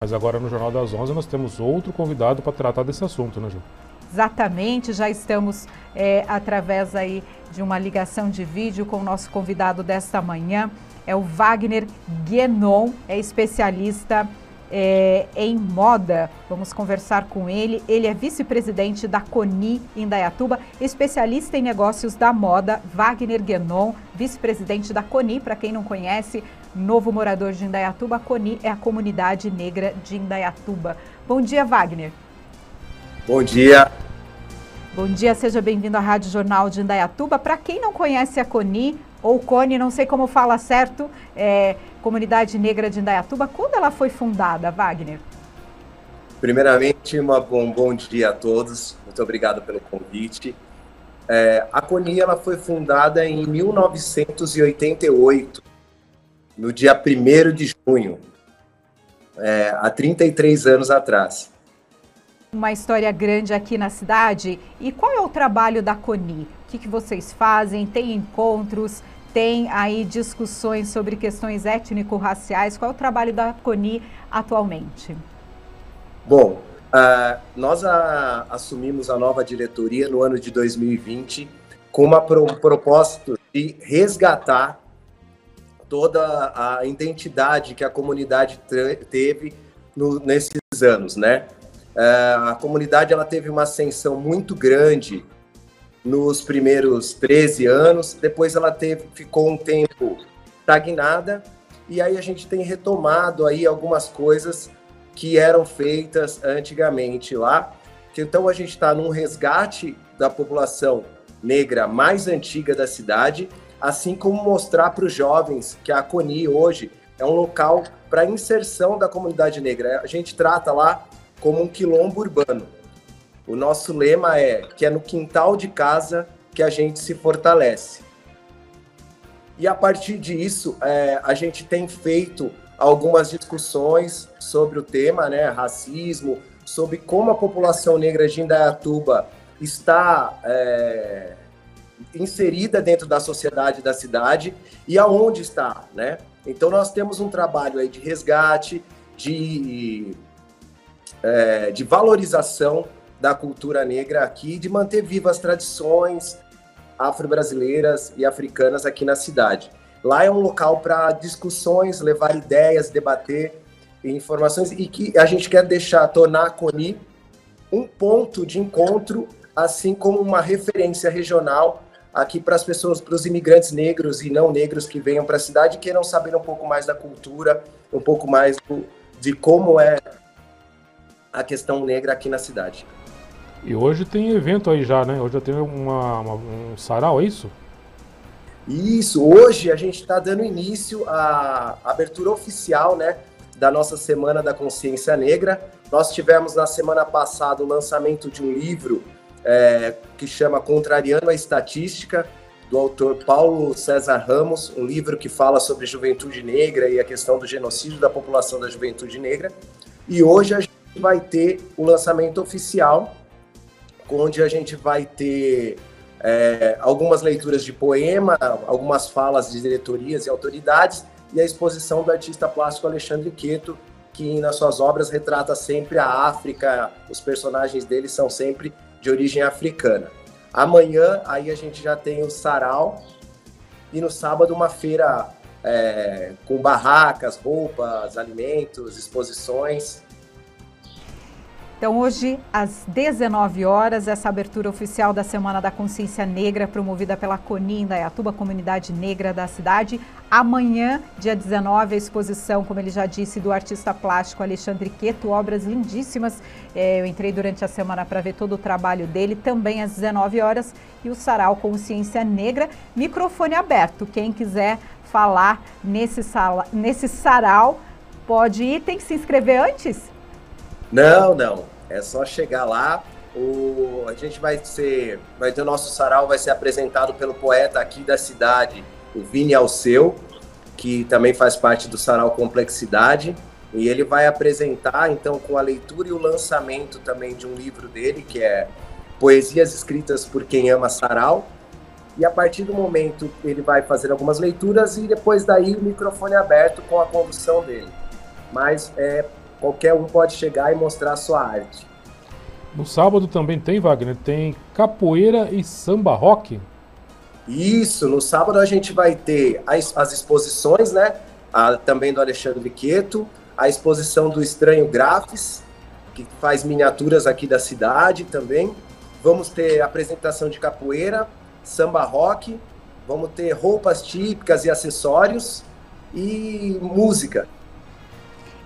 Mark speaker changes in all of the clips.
Speaker 1: Mas agora no Jornal das Onze nós temos outro convidado para tratar desse assunto, né, Ju?
Speaker 2: Exatamente, já estamos é, através aí de uma ligação de vídeo com o nosso convidado desta manhã, é o Wagner Guenon, é especialista é, em moda. Vamos conversar com ele. Ele é vice-presidente da CONI Indaiatuba, especialista em negócios da moda. Wagner Guenon, vice-presidente da CONI, para quem não conhece, novo morador de Indaiatuba. A CONI é a comunidade negra de Indaiatuba. Bom dia, Wagner.
Speaker 3: Bom dia.
Speaker 2: Bom dia, seja bem-vindo à Rádio Jornal de Indaiatuba. Para quem não conhece a CONI, ou CONI, não sei como fala certo, é, Comunidade Negra de Indaiatuba, quando ela foi fundada, Wagner?
Speaker 3: Primeiramente, uma, um bom dia a todos, muito obrigado pelo convite. É, a CONI ela foi fundada em 1988, no dia 1 de junho, é, há 33 anos atrás
Speaker 2: uma história grande aqui na cidade. E qual é o trabalho da CONI? O que, que vocês fazem? Tem encontros? Tem aí discussões sobre questões étnico-raciais? Qual é o trabalho da CONI atualmente?
Speaker 3: Bom, uh, nós a, assumimos a nova diretoria no ano de 2020 com uma pro, propósito de resgatar toda a identidade que a comunidade teve no, nesses anos, né? É, a comunidade ela teve uma ascensão muito grande nos primeiros 13 anos, depois ela teve, ficou um tempo estagnada, e aí a gente tem retomado aí algumas coisas que eram feitas antigamente lá. Então a gente está num resgate da população negra mais antiga da cidade, assim como mostrar para os jovens que a CONI hoje é um local para inserção da comunidade negra. A gente trata lá como um quilombo urbano. O nosso lema é que é no quintal de casa que a gente se fortalece. E a partir disso, é, a gente tem feito algumas discussões sobre o tema, né, racismo, sobre como a população negra de Indaiatuba está é, inserida dentro da sociedade da cidade e aonde está, né? Então nós temos um trabalho aí de resgate, de é, de valorização da cultura negra aqui, de manter vivas as tradições afro-brasileiras e africanas aqui na cidade. Lá é um local para discussões, levar ideias, debater informações e que a gente quer deixar, tornar a CONI um ponto de encontro, assim como uma referência regional aqui para as pessoas, para os imigrantes negros e não negros que venham para a cidade e queiram saber um pouco mais da cultura, um pouco mais do, de como é a questão negra aqui na cidade.
Speaker 1: E hoje tem evento aí já, né? Hoje já tem uma, uma um sarau, é isso?
Speaker 3: Isso, hoje a gente está dando início à abertura oficial, né, da nossa Semana da Consciência Negra. Nós tivemos na semana passada o lançamento de um livro é, que chama Contrariando a Estatística, do autor Paulo César Ramos, um livro que fala sobre juventude negra e a questão do genocídio da população da juventude negra. E hoje a gente vai ter o lançamento oficial, onde a gente vai ter é, algumas leituras de poema, algumas falas de diretorias e autoridades, e a exposição do artista plástico Alexandre Queto, que nas suas obras retrata sempre a África, os personagens dele são sempre de origem africana. Amanhã, aí a gente já tem o sarau, e no sábado uma feira é, com barracas, roupas, alimentos, exposições.
Speaker 2: Então, hoje, às 19 horas, essa abertura oficial da Semana da Consciência Negra, promovida pela CONI Indaiatuba, Comunidade Negra da cidade. Amanhã, dia 19, a exposição, como ele já disse, do artista plástico Alexandre Queto, obras lindíssimas. É, eu entrei durante a semana para ver todo o trabalho dele, também às 19 horas. E o Sarau Consciência Negra, microfone aberto. Quem quiser falar nesse, sala, nesse sarau, pode ir. Tem que se inscrever antes?
Speaker 3: Não, não. É só chegar lá. O, a gente vai ser. Vai ter o nosso sarau, vai ser apresentado pelo poeta aqui da cidade, o Vini Alceu, que também faz parte do sarau Complexidade. E ele vai apresentar, então, com a leitura e o lançamento também de um livro dele, que é Poesias Escritas por Quem Ama Sarau. E a partir do momento ele vai fazer algumas leituras e depois daí o microfone aberto com a condução dele. Mas é qualquer um pode chegar e mostrar a sua arte.
Speaker 1: No sábado também tem, Wagner, tem capoeira e samba rock?
Speaker 3: Isso, no sábado a gente vai ter as, as exposições, né? A, também do Alexandre Quieto, a exposição do Estranho Grafes, que faz miniaturas aqui da cidade também. Vamos ter apresentação de capoeira, samba rock, vamos ter roupas típicas e acessórios e música.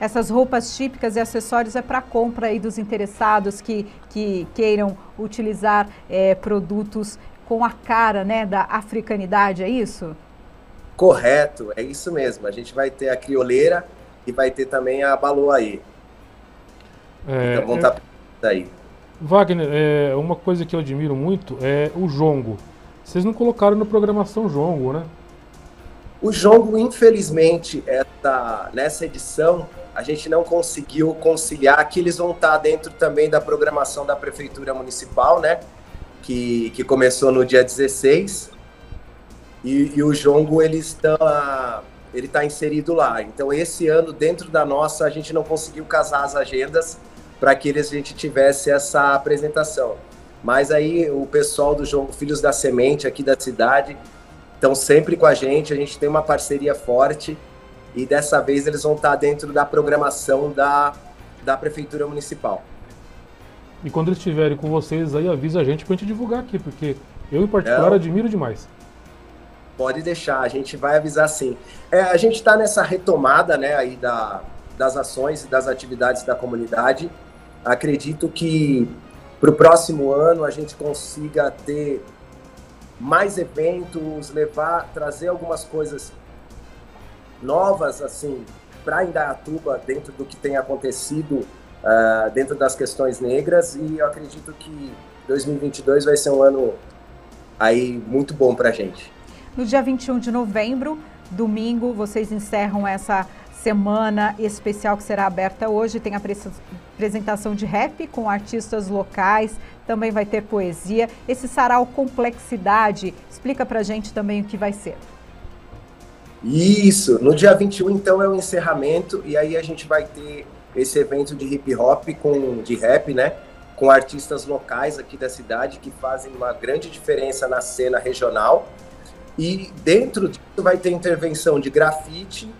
Speaker 2: Essas roupas típicas e acessórios é para compra aí dos interessados que, que queiram utilizar é, produtos com a cara né, da africanidade, é isso?
Speaker 3: Correto, é isso mesmo. A gente vai ter a crioleira e vai ter também a baloaí.
Speaker 1: É, então vão estar é... aí. Wagner, é, uma coisa que eu admiro muito é o jongo. Vocês não colocaram na programação jongo, né?
Speaker 3: O jongo, infelizmente, essa, nessa edição, a gente não conseguiu conciliar que eles vão estar dentro também da programação da Prefeitura Municipal, né? Que, que começou no dia 16. E, e o jongo, ele está, ele está inserido lá. Então, esse ano, dentro da nossa, a gente não conseguiu casar as agendas para que eles, a gente tivesse essa apresentação. Mas aí o pessoal do jogo Filhos da Semente aqui da cidade estão sempre com a gente, a gente tem uma parceria forte e dessa vez eles vão estar dentro da programação da, da Prefeitura Municipal.
Speaker 1: E quando eles estiverem com vocês aí, avisa a gente para a gente divulgar aqui, porque eu em particular Não. admiro demais.
Speaker 3: Pode deixar, a gente vai avisar sim. É, a gente está nessa retomada né, aí da, das ações e das atividades da comunidade. Acredito que para o próximo ano a gente consiga ter mais eventos, levar, trazer algumas coisas novas assim para Indaiatuba dentro do que tem acontecido uh, dentro das questões negras e eu acredito que 2022 vai ser um ano aí muito bom para a gente.
Speaker 2: No dia 21 de novembro, domingo, vocês encerram essa semana especial que será aberta hoje. Tem a apresentação de rap com artistas locais, também vai ter poesia. Esse sarau Complexidade, explica pra gente também o que vai ser.
Speaker 3: Isso, no dia 21 então é o encerramento e aí a gente vai ter esse evento de hip hop com de rap, né? Com artistas locais aqui da cidade que fazem uma grande diferença na cena regional. E dentro disso vai ter intervenção de grafite,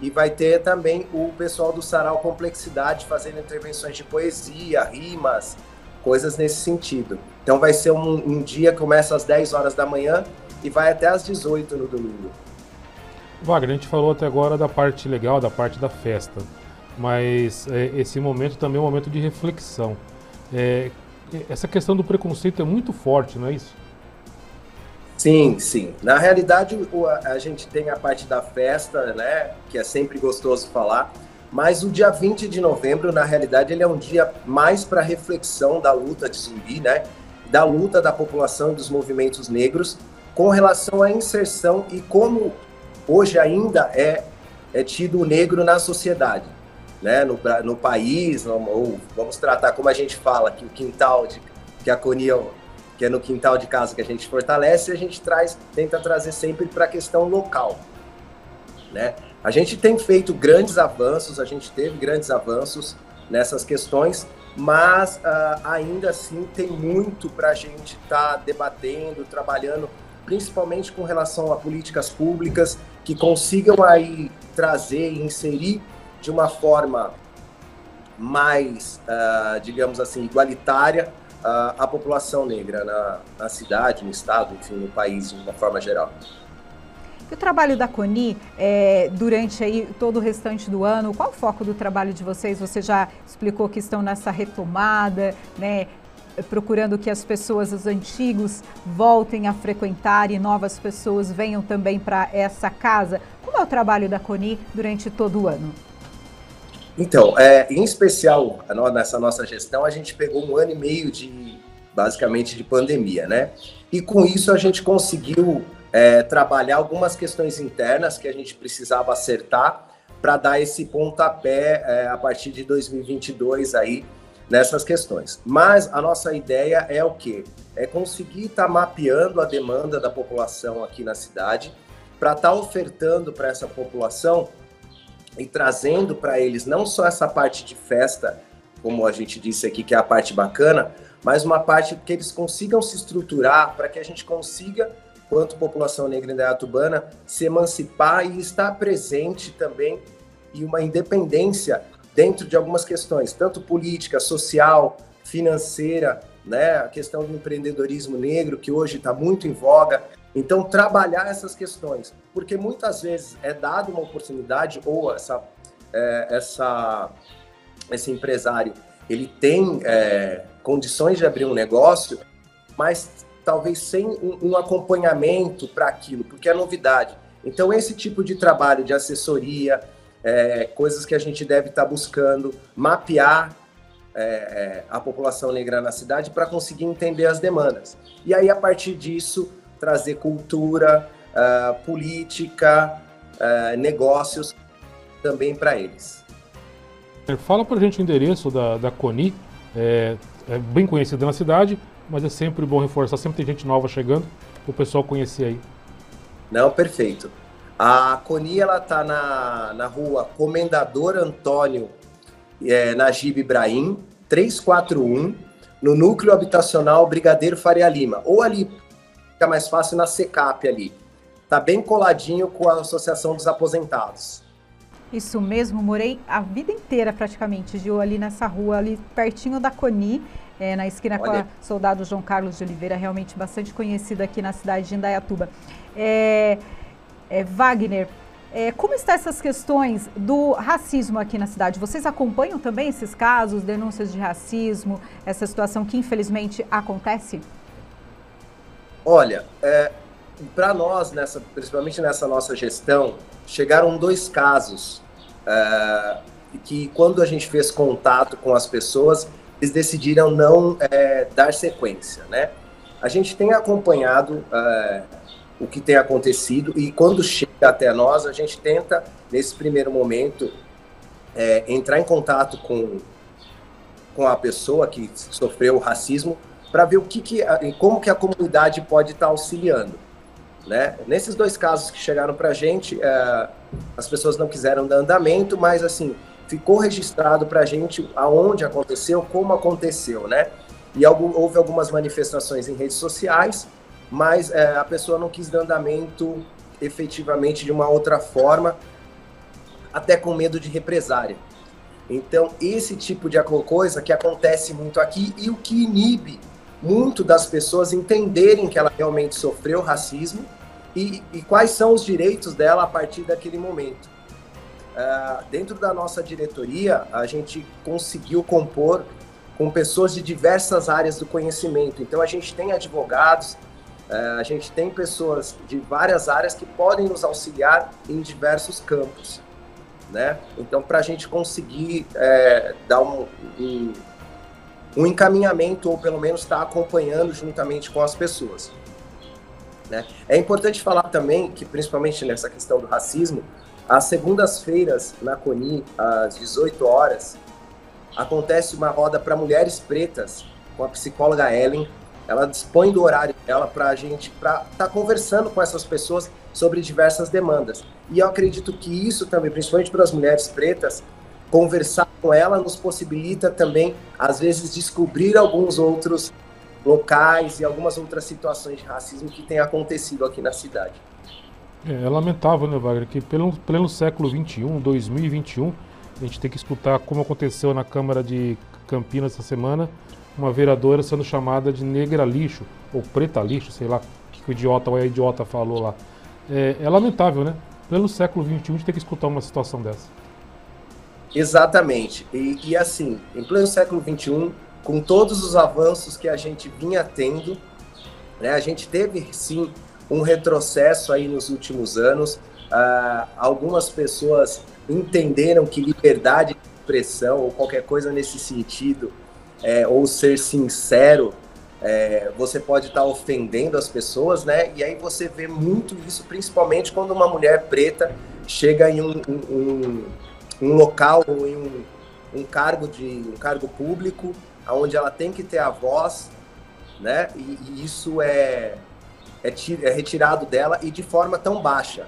Speaker 3: e vai ter também o pessoal do Sarau Complexidade fazendo intervenções de poesia, rimas, coisas nesse sentido. Então vai ser um, um dia que começa às 10 horas da manhã e vai até às 18 no domingo.
Speaker 1: Wagner, a gente falou até agora da parte legal, da parte da festa, mas é, esse momento também é um momento de reflexão. É, essa questão do preconceito é muito forte, não é isso?
Speaker 3: Sim, sim. Na realidade, a gente tem a parte da festa, né, que é sempre gostoso falar, mas o dia 20 de novembro, na realidade, ele é um dia mais para reflexão da luta de zumbi, né, da luta da população e dos movimentos negros com relação à inserção e como hoje ainda é, é tido o negro na sociedade, né, no, no país, ou vamos tratar como a gente fala, que o quintal de, que a Conia que é no quintal de casa que a gente fortalece, a gente traz, tenta trazer sempre para a questão local. Né? A gente tem feito grandes avanços, a gente teve grandes avanços nessas questões, mas uh, ainda assim tem muito para a gente estar tá debatendo, trabalhando, principalmente com relação a políticas públicas que consigam aí trazer e inserir de uma forma mais, uh, digamos assim, igualitária a, a população negra na, na cidade, no estado, enfim, no país de uma forma geral.
Speaker 2: E o trabalho da CONI, é, durante aí todo o restante do ano, qual o foco do trabalho de vocês? Você já explicou que estão nessa retomada, né, procurando que as pessoas, os antigos, voltem a frequentar e novas pessoas venham também para essa casa. Como é o trabalho da CONI durante todo o ano?
Speaker 3: Então, é, em especial nessa nossa gestão, a gente pegou um ano e meio de basicamente de pandemia, né? E com isso a gente conseguiu é, trabalhar algumas questões internas que a gente precisava acertar para dar esse pontapé é, a partir de 2022 aí nessas questões. Mas a nossa ideia é o quê? É conseguir estar tá mapeando a demanda da população aqui na cidade para estar tá ofertando para essa população e trazendo para eles não só essa parte de festa, como a gente disse aqui, que é a parte bacana, mas uma parte que eles consigam se estruturar para que a gente consiga, quanto população negra indaiatubana, se emancipar e estar presente também e uma independência dentro de algumas questões, tanto política, social, financeira, né, a questão do empreendedorismo negro, que hoje está muito em voga. Então, trabalhar essas questões, porque muitas vezes é dada uma oportunidade, ou essa, é, essa, esse empresário ele tem é, condições de abrir um negócio, mas talvez sem um, um acompanhamento para aquilo, porque é novidade. Então, esse tipo de trabalho de assessoria, é, coisas que a gente deve estar tá buscando, mapear é, é, a população negra na cidade para conseguir entender as demandas. E aí, a partir disso, trazer cultura, uh, política, uh, negócios também para eles.
Speaker 1: Fala para a gente o endereço da, da CONI, é, é bem conhecido na cidade, mas é sempre bom reforçar, sempre tem gente nova chegando, o pessoal conhecer aí.
Speaker 3: Não, perfeito. A CONI ela está na, na rua Comendador Antônio é, Najib Ibrahim, 341, no núcleo habitacional Brigadeiro Faria Lima, ou ali fica mais fácil na SECAP ali. Tá bem coladinho com a Associação dos Aposentados.
Speaker 2: Isso mesmo, morei a vida inteira praticamente, Gil, ali nessa rua, ali pertinho da Coni, é, na esquina Olha. com a Soldado João Carlos de Oliveira, realmente bastante conhecida aqui na cidade de Indaiatuba. É, é, Wagner, é, como estão essas questões do racismo aqui na cidade? Vocês acompanham também esses casos, denúncias de racismo, essa situação que infelizmente acontece?
Speaker 3: Olha, é, para nós, nessa, principalmente nessa nossa gestão, chegaram dois casos é, que, quando a gente fez contato com as pessoas, eles decidiram não é, dar sequência, né? A gente tem acompanhado é, o que tem acontecido e quando chega até nós, a gente tenta, nesse primeiro momento, é, entrar em contato com, com a pessoa que sofreu o racismo para ver o que, que como que a comunidade pode estar tá auxiliando. Né? Nesses dois casos que chegaram para a gente, é, as pessoas não quiseram dar andamento, mas assim ficou registrado para a gente aonde aconteceu, como aconteceu, né? E algum, houve algumas manifestações em redes sociais, mas é, a pessoa não quis dar andamento efetivamente de uma outra forma, até com medo de represária. Então, esse tipo de coisa que acontece muito aqui e o que inibe muito das pessoas entenderem que ela realmente sofreu racismo e, e quais são os direitos dela a partir daquele momento. Uh, dentro da nossa diretoria, a gente conseguiu compor com pessoas de diversas áreas do conhecimento. Então, a gente tem advogados, a gente tem pessoas de várias áreas que podem nos auxiliar em diversos campos. Né? Então, para a gente conseguir é, dar um, um um encaminhamento, ou pelo menos estar tá acompanhando juntamente com as pessoas. Né? É importante falar também que, principalmente nessa questão do racismo, às segundas-feiras, na CONI, às 18 horas, acontece uma roda para mulheres pretas com a psicóloga Ellen. Ela dispõe do horário dela para a gente estar tá conversando com essas pessoas sobre diversas demandas. E eu acredito que isso também, principalmente para as mulheres pretas, conversar com ela nos possibilita também, às vezes, descobrir alguns outros locais e algumas outras situações de racismo que têm acontecido aqui na cidade.
Speaker 1: É, é lamentável, né, Wagner, que pelo, pleno século XXI, 2021, a gente tem que escutar como aconteceu na Câmara de Campinas essa semana, uma vereadora sendo chamada de negra lixo, ou preta lixo, sei lá, que o idiota ou a idiota falou lá. É, é lamentável, né? Pelo século XXI a gente tem que escutar uma situação dessa.
Speaker 3: Exatamente. E, e, assim, em pleno século XXI, com todos os avanços que a gente vinha tendo, né, a gente teve sim um retrocesso aí nos últimos anos. Uh, algumas pessoas entenderam que liberdade de expressão ou qualquer coisa nesse sentido, é, ou ser sincero, é, você pode estar tá ofendendo as pessoas, né? E aí você vê muito isso, principalmente quando uma mulher preta chega em um, um, um local ou em um, um cargo de um cargo público, onde ela tem que ter a voz, né? E, e isso é, é, é retirado dela e de forma tão baixa.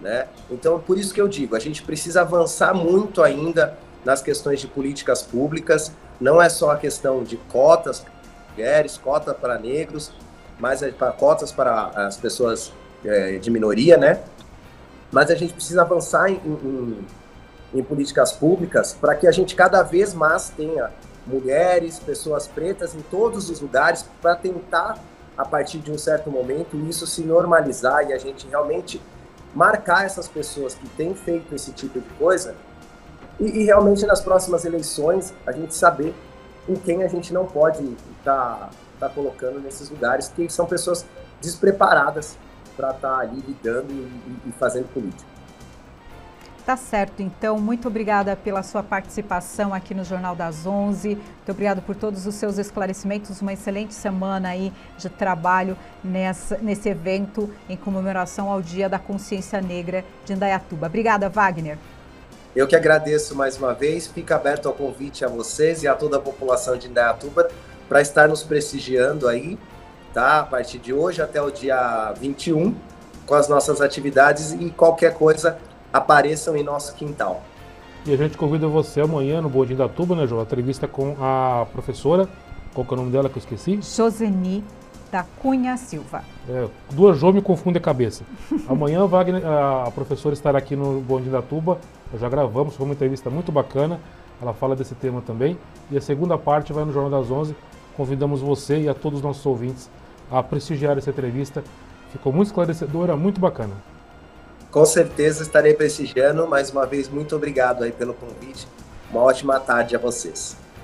Speaker 3: Né? Então, por isso que eu digo, a gente precisa avançar muito ainda nas questões de políticas públicas. Não é só a questão de cotas para mulheres, cota para negros, mas é para cotas para as pessoas é, de minoria, né? Mas a gente precisa avançar em, em, em políticas públicas para que a gente cada vez mais tenha mulheres, pessoas pretas em todos os lugares para tentar a partir de um certo momento isso se normalizar e a gente realmente marcar essas pessoas que têm feito esse tipo de coisa e, e realmente nas próximas eleições a gente saber em quem a gente não pode estar tá, tá colocando nesses lugares, que são pessoas despreparadas para estar tá ali lidando e, e fazendo política.
Speaker 2: Tá certo, então, muito obrigada pela sua participação aqui no Jornal das 11. Muito obrigado por todos os seus esclarecimentos. Uma excelente semana aí de trabalho nessa, nesse evento em comemoração ao Dia da Consciência Negra de Indaiatuba. Obrigada, Wagner.
Speaker 3: Eu que agradeço mais uma vez. Fica aberto ao convite a vocês e a toda a população de Indaiatuba para estar nos prestigiando aí, tá? A partir de hoje até o dia 21, com as nossas atividades e qualquer coisa apareçam em nosso quintal.
Speaker 1: E a gente convida você amanhã no Boa da Tuba, né, João? A entrevista com a professora, qual que é o nome dela que eu esqueci?
Speaker 2: Joseni da Cunha Silva.
Speaker 1: É, duas Jô me confunde a cabeça. Amanhã Wagner, a professora estará aqui no Bom da Tuba, já gravamos, foi uma entrevista muito bacana, ela fala desse tema também. E a segunda parte vai no Jornal das 11, convidamos você e a todos os nossos ouvintes a prestigiar essa entrevista. Ficou muito esclarecedora, muito bacana.
Speaker 3: Com certeza estarei prestigiando. Mais uma vez, muito obrigado aí pelo convite. Uma ótima tarde a vocês.